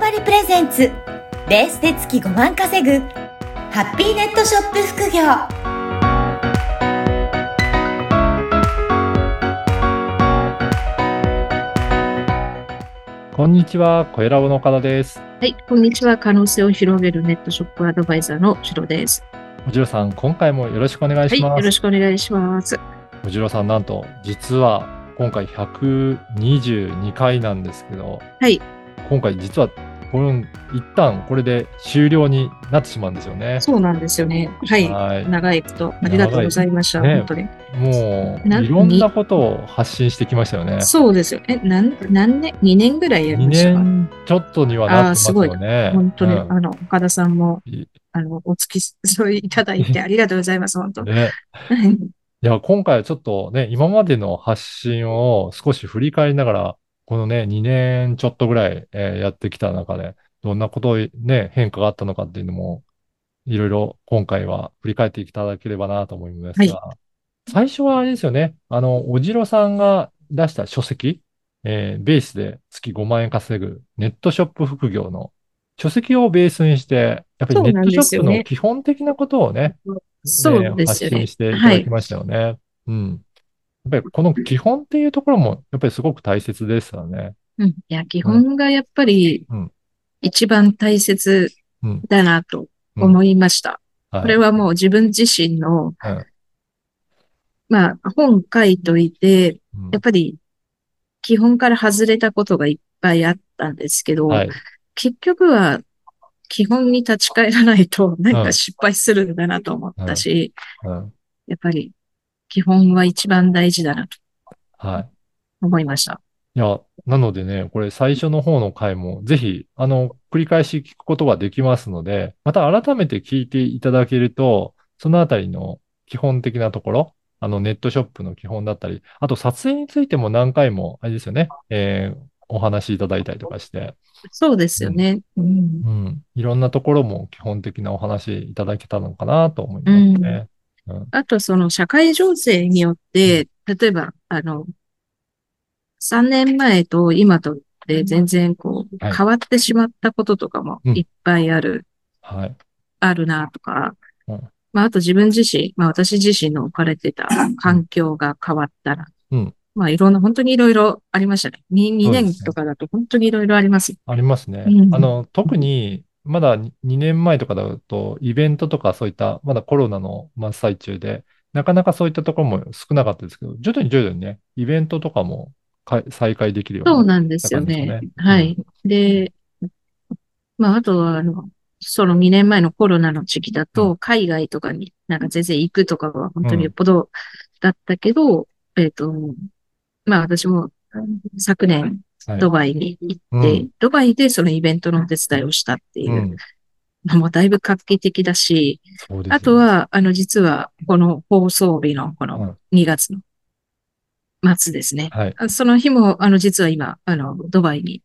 バリプレゼンツベースで月5万稼ぐハッピーネットショップ副業こんにちは、小ラボの岡田です。はい、こんにちは。可能性を広げるネットショップアドバイザーのしろです。おじろさん、今回もよろしくお願いはい、します。よろしくお願いします。おじろさん、なんと、実は今回122回なんですけど、はい、今回実は、この一旦これで終了になってしまうんですよね。そうなんですよね。はい。はい。長いことありがとうございました。ね本当に。もう、ないろんなことを発信してきましたよね。そうですよ。え、なん、何年 ?2 年ぐらいやり2ましたか？年ちょっとにはなってますよね。本当に、うんあの、岡田さんもい、あの、お付き添いいただいてありがとうございます。本当。ね。はいいや、今回はちょっとね、今までの発信を少し振り返りながら、このね、2年ちょっとぐらい、えーやってきた中で、どんなことをね、変化があったのかっていうのも、いろいろ今回は振り返っていただければなと思いますが、最初はあれですよね、あの、おじろさんが出した書籍、えーベースで月5万円稼ぐネットショップ副業の書籍をベースにして、やっぱりネットショップの基本的なことをね、そうねですよね発信。していただきましたよね。うん。やっぱりこの基本っていうところも、やっぱりすごく大切ですよね。うん。いや、基本がやっぱりうん、一番大切うんだなと思いました。はい。これはもう自分自身の、うんまあ、本書いといて、うんやっぱり基本から外れたことがいっぱいあったんですけど、はい。結局は基本に立ち返らないとなんか失敗するんだなと思ったし、うんやっぱり基本は一番大事だなとはい。思いました。いや、なのでね、これ最初の方の回も、ぜひ、あの、繰り返し聞くことができますので、また改めて聞いていただけると、そのあたりの基本的なところ、あの、ネットショップの基本だったり、あと撮影についても何回も、あれですよね、えーお話しいただいたりとかして、そうですよね。うんうん。いろんなところも基本的なお話いただけたのかなと思いますね。うん。あとその社会情勢によって、例えば、あの、3年前と今とで全然こうはい。変わってしまったこととかもうん。いっぱいある。はい。あるなとか。うん、まあ、あと自分自身、まあ私自身の置かれてた環境が変わったら、うん。まあいろんな、本当にいろいろありましたね。2, 2そうですね。年とかだと本当にいろいろあります。ありますね。うん。あの、特に、まだ2年前とかだと、イベントとかそういった、まだコロナの真っ最中で、なかなかそういったところも少なかったですけど、徐々に徐々にね、イベントとかもか再開できるようにそうなんですよねね。はい。で、まああとは、あの、その2年前のコロナの時期だうと、海外とかになんか全然行くとかは本当によっぽどだったけど、えっと、まあ私も昨年はいドバイに行って、うんドバイでそのイベントのお手伝いをしたっていうう、ん。のもだいぶ画期的だし、ねあと、は、あの、実は、この放送日のこうんの2月の末ですね。はい。あその日も、あの、実は今、あの、ドバイに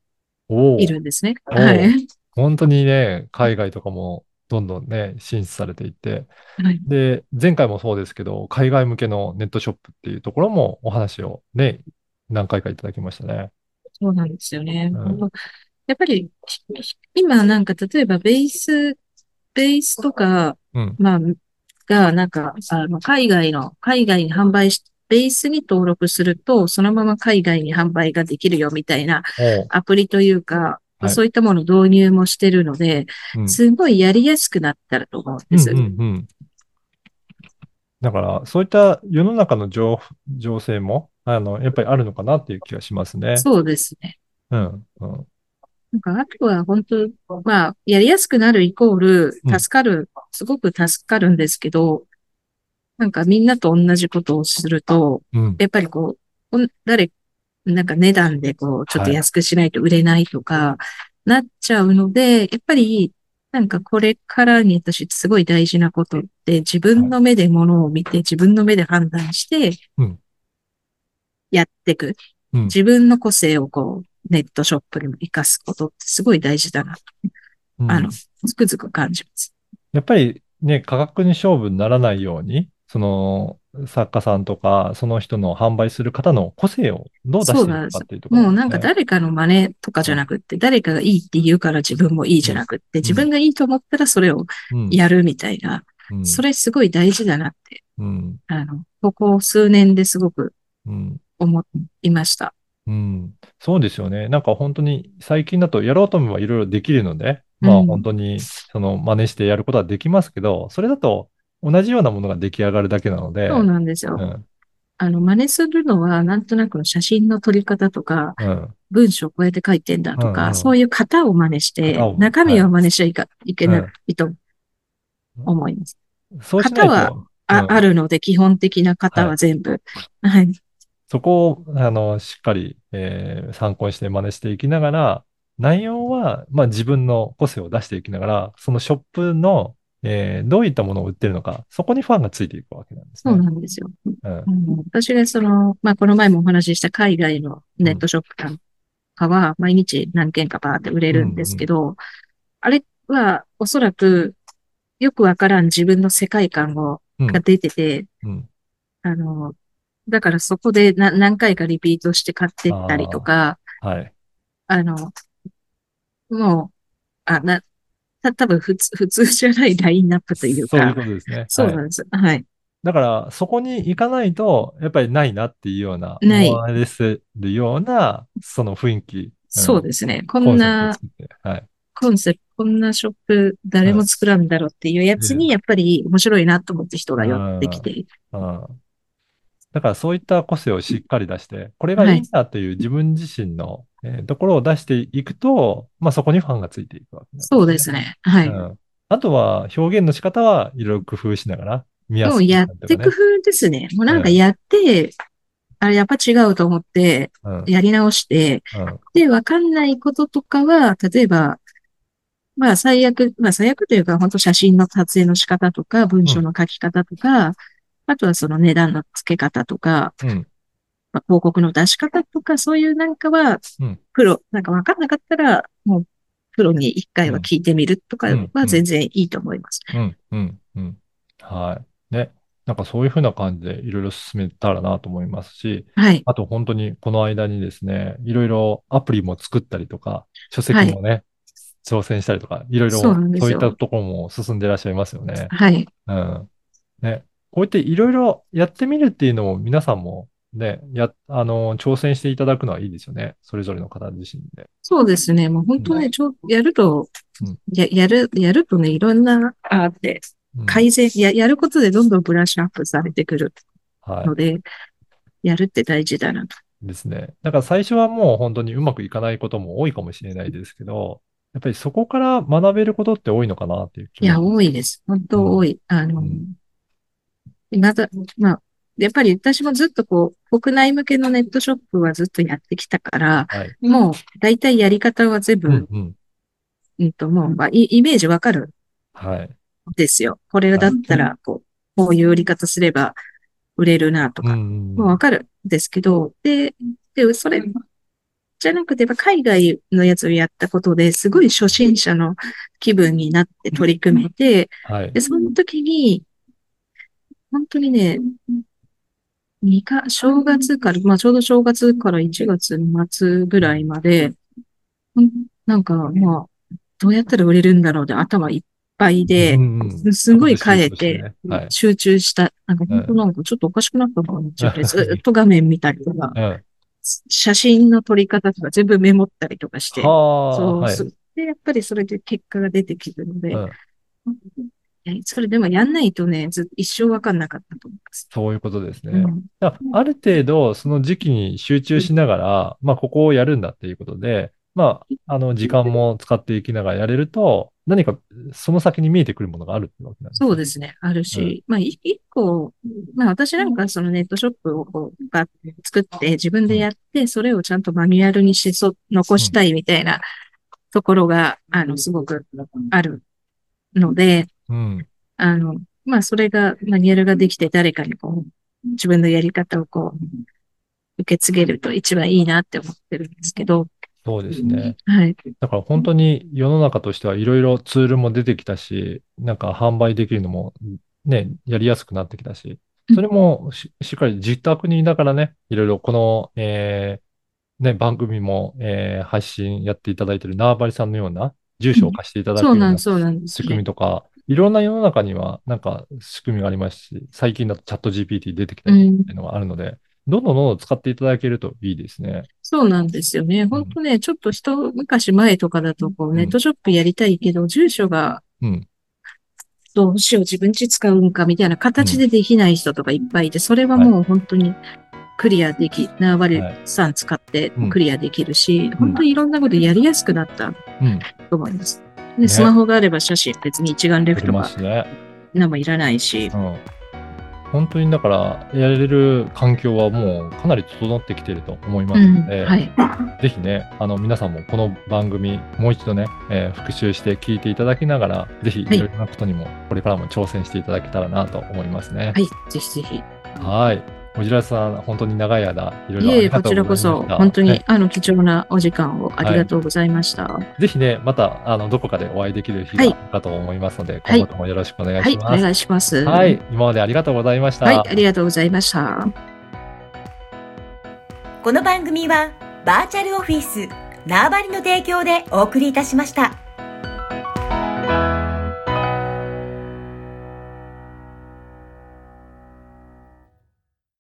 いるんですね。はい。本当にね、海外とかもどんどんね、進出されていって、はい。で、前回もそうですけど、海外向けのネットショップっていうところもお話をね、何回かいただきましたね。そうなんですよね。うんやっぱり、今なんか、例えばベース、ベースとか、うん。まあ、が、なんか、あの、海外の、海外に販売し、ベースに登録すると、そのまま海外に販売ができるよみたいなアプリというか、はいそういったものを導入もしてるので、うんすごいやりやすくなったらと思うんです。うんうんうん。だから、そういった世の中の情情勢も、あの、やっぱりあるのかなっていう気がしますね。そうですね。うん。うん。なんか、あとは本当、まあ、やりやすくなるイコールうん、助かる、すごく助かるんですけど、なんかみんなと同じことをすると、うん。やっぱりこう、誰、なんか値段でこう、ちょっと安くしないと売れないとか、なっちゃうので、やっぱり、なんかこれからに私すごい大事なことって、自分の目で物を見て、自分の目で判断してうん、やっていく。うん。自分の個性をこう、ネットショップにも活かすことってすごい大事だな。と、うん。あの、つくづく感じます。やっぱりね、価格に勝負にならないように、その、作家さんとか、その人の販売する方の個性をどう出していくかっていうところ、もうなんか誰かの真似とかじゃなくって、誰かがいいって言うから自分もいいじゃなくって、自分がいいと思ったらそれをうん。やるみたいな、うん。それすごい大事だなって、うん。あの、ここ数年ですごくうん思いました。うん、そうですよね。なんか本当に最近だとやろうと思えばいろいろできるので、まあうん本当にその真似してやることはできますけど、それだと同じようなものが出来上がるだけなので、そうなんですよ。うんあの、真似するのは、なんとなくの写真の撮り方とか、うん文章こうやって書いてんだとか、うんうんそういう型を真似して中身を真似しちゃいかいけなうんいと思います。型と、あうんあるので、基本的な型は全部。はい。そこをあのしっかり、えー参考にして真似していきながら、内容は、まあ、自分の個性を出していきながら、そのショップの、えーどういったものを売ってるのか、そこにファンがついていくわけなんですそうね。なんですよ。うん。うん。私がその、まあ、この前もお話しした海外のネットショップなんかは、毎日何件かバーって売れるんですけど、あれはおそらくよくわからん自分の世界観を、うん。が出てて、うん。あの、だからそこでな何回かリピートして買ってったりとか、はい。あの、もう、あ、な、た、多分普通、普通じゃないラインナップというそういうか、ことですね。はいそうなんです。はい。だから、そこに行かないと、やっぱりないなっていうような、ない思われするような、その雰囲気。そうですね。こんな。はい。コンセプト、こんなショップ誰も作らんだろうっていうやつうんに、やっぱり面白いなと思って人が寄ってきて、うん。だから、そういった個性をしっかり出して、これがいいんだという自分自身の、えーところを出していくと、まあ、そこにファンがついていくわけなんそうですね。はい。うん。あとは、表現の仕方はいろいろ工夫しながら、見やすくもうやって工夫ですね。もうなんかやって、あれやっぱ違うと思って、うん。やり直して、うん。で、わかんないこととかは、例えば、まあ最悪、まあ最悪というか、本当写真の撮影の仕方とか、文章の書き方とか、あとはその値段の付け方とか、うん。まあ、広告の出し方とか、そういうなんかはうん、プロ、なんかわかんなかったら、もう、プロに一回は聞いてみるとかうんは全然いいと思います。うん、うん、うん。はい。ね。なんかそういうふうな感じでいろいろ進めたらなと思いますし、はい。あと本当にこの間にですね、いろいろアプリも作ったりとか、書籍もね、挑戦したりとか、いろいろそういったところも進んでいらっしゃいますよね。はい。うん。ね。こうやっていろいろやってみるっていうのも皆さんもね、や、あの、挑戦していただくのはいいですよね。それぞれの方自身で。そうですね。もう本当ね、ちょ、やるとうん、や、やる、やるとね、いろんな、あって、うん改善、や、やることでどんどんブラッシュアップされてくるはい。ので、やるって大事だなと。ですね。だから最初はもう本当にうまくいかないことも多いかもしれないですけど、やっぱりそこから学べることって多いのかなっていう気いや、も多いです。本当多い。あのうん、また、まあ、やっぱり私もずっとこう、国内向けのネットショップはずっとやってきたから、はい。もう、大体やり方は全部、うんうん。うんと、もう、まあ、イイメージわかるはい。んですよ。これだったら、こう、こういう売り方すれば売れるなとか、うんうんもうわかるんですけど、で、で、それ、じゃなくて、海外のやつをやったことですごい初心者の気分になって取り組めて、はいで、。その時に、本当にね、二か、正月から、まあちょうど正月から1月の末ぐらいまで、なんか、まあ、どうやったら売れるんだろうで頭いっぱいですごい変えて。集中した。なんか本当なんかちょっとおかしくなったのかなっちゃって、うんずっと画面見たりとか、うん。写真の撮り方とか全部メモったりとかして、はあ、そう、で、やっぱりそれで結果が出てきてるので、それでもやんないとね、ず一生わかんなかったと思います。そういうことですね。うんある程度、その時期に集中しながら、まあ、ここをやるんだっていうことで、まあ、あの、時間も使っていきながらやれると、何かその先に見えてくるものがあるってわけなんですねそうですね。あるし、まあ、い一個、まあ私なんかそのネットショップをこう、ば作って自分でやって、それをちゃんとマニュアルにしそ、残したいみたいなところが、あの、すごくあるので、うん。あの、まあそれが、マニュアルができて誰かにこう、自分のやり方をこう、受け継げると一番いいなって思ってるんですけど、そうですね。はい。だから本当に世の中としてはいろいろツールも出てきたし、なんか販売できるのもね、やりやすくなってきたし、それもししっかり自宅にいながらね、いろいろこの、えーね、番組も、えー配信やっていただいている縄張りさんのような住所を貸していただけるような仕組みね。とか、いろんな世の中にはなんか仕組みがありますし、最近だとチャット GPT 出てきたうんりっていうのがあるので、どんどんどんどん使っていただけるといいですね。そうなんですよね。本当ね、ちょっと一昔前とかだと、こう、んネットショップやりたいけど、住所がうん。どうしよう、自分家使うんかみたいな形でできない人とかいっぱいいて、それはもう本当にクリアでき、縄張りさん使ってうんクリアできるし、本当にいろんなことやりやすくなったうん。と思います。で、スマホがあれば写真別に一眼レフとかますね。なんもいらないしう、ん。本当にだから、やれる環境はもうかなり整ってきていると思いまうん、すので、はい。ぜひね、あの、皆さんもこの番組、もう一度ね、えー復習して聞いていただきながら、ぜひいはいろいろなことにも、これからも挑戦していただけたらなと思いますね。はい、ぜひぜひ。はい。おじらさん、本当に長い間、いろいろいえいえ、ありがことちらこうございました。そ、本当にね、あの、貴重なお時間をありがとうございました。ぜひね、また、あの、どこかでお会いできる日はいがあるかと思いますので、はい今後ともよろしくお願いはい、おします。願いします。はい。今までありがとうございました。はい、ありがとうございました。この番組はバーチャルオフィス縄張りの提供でお送りいたしました。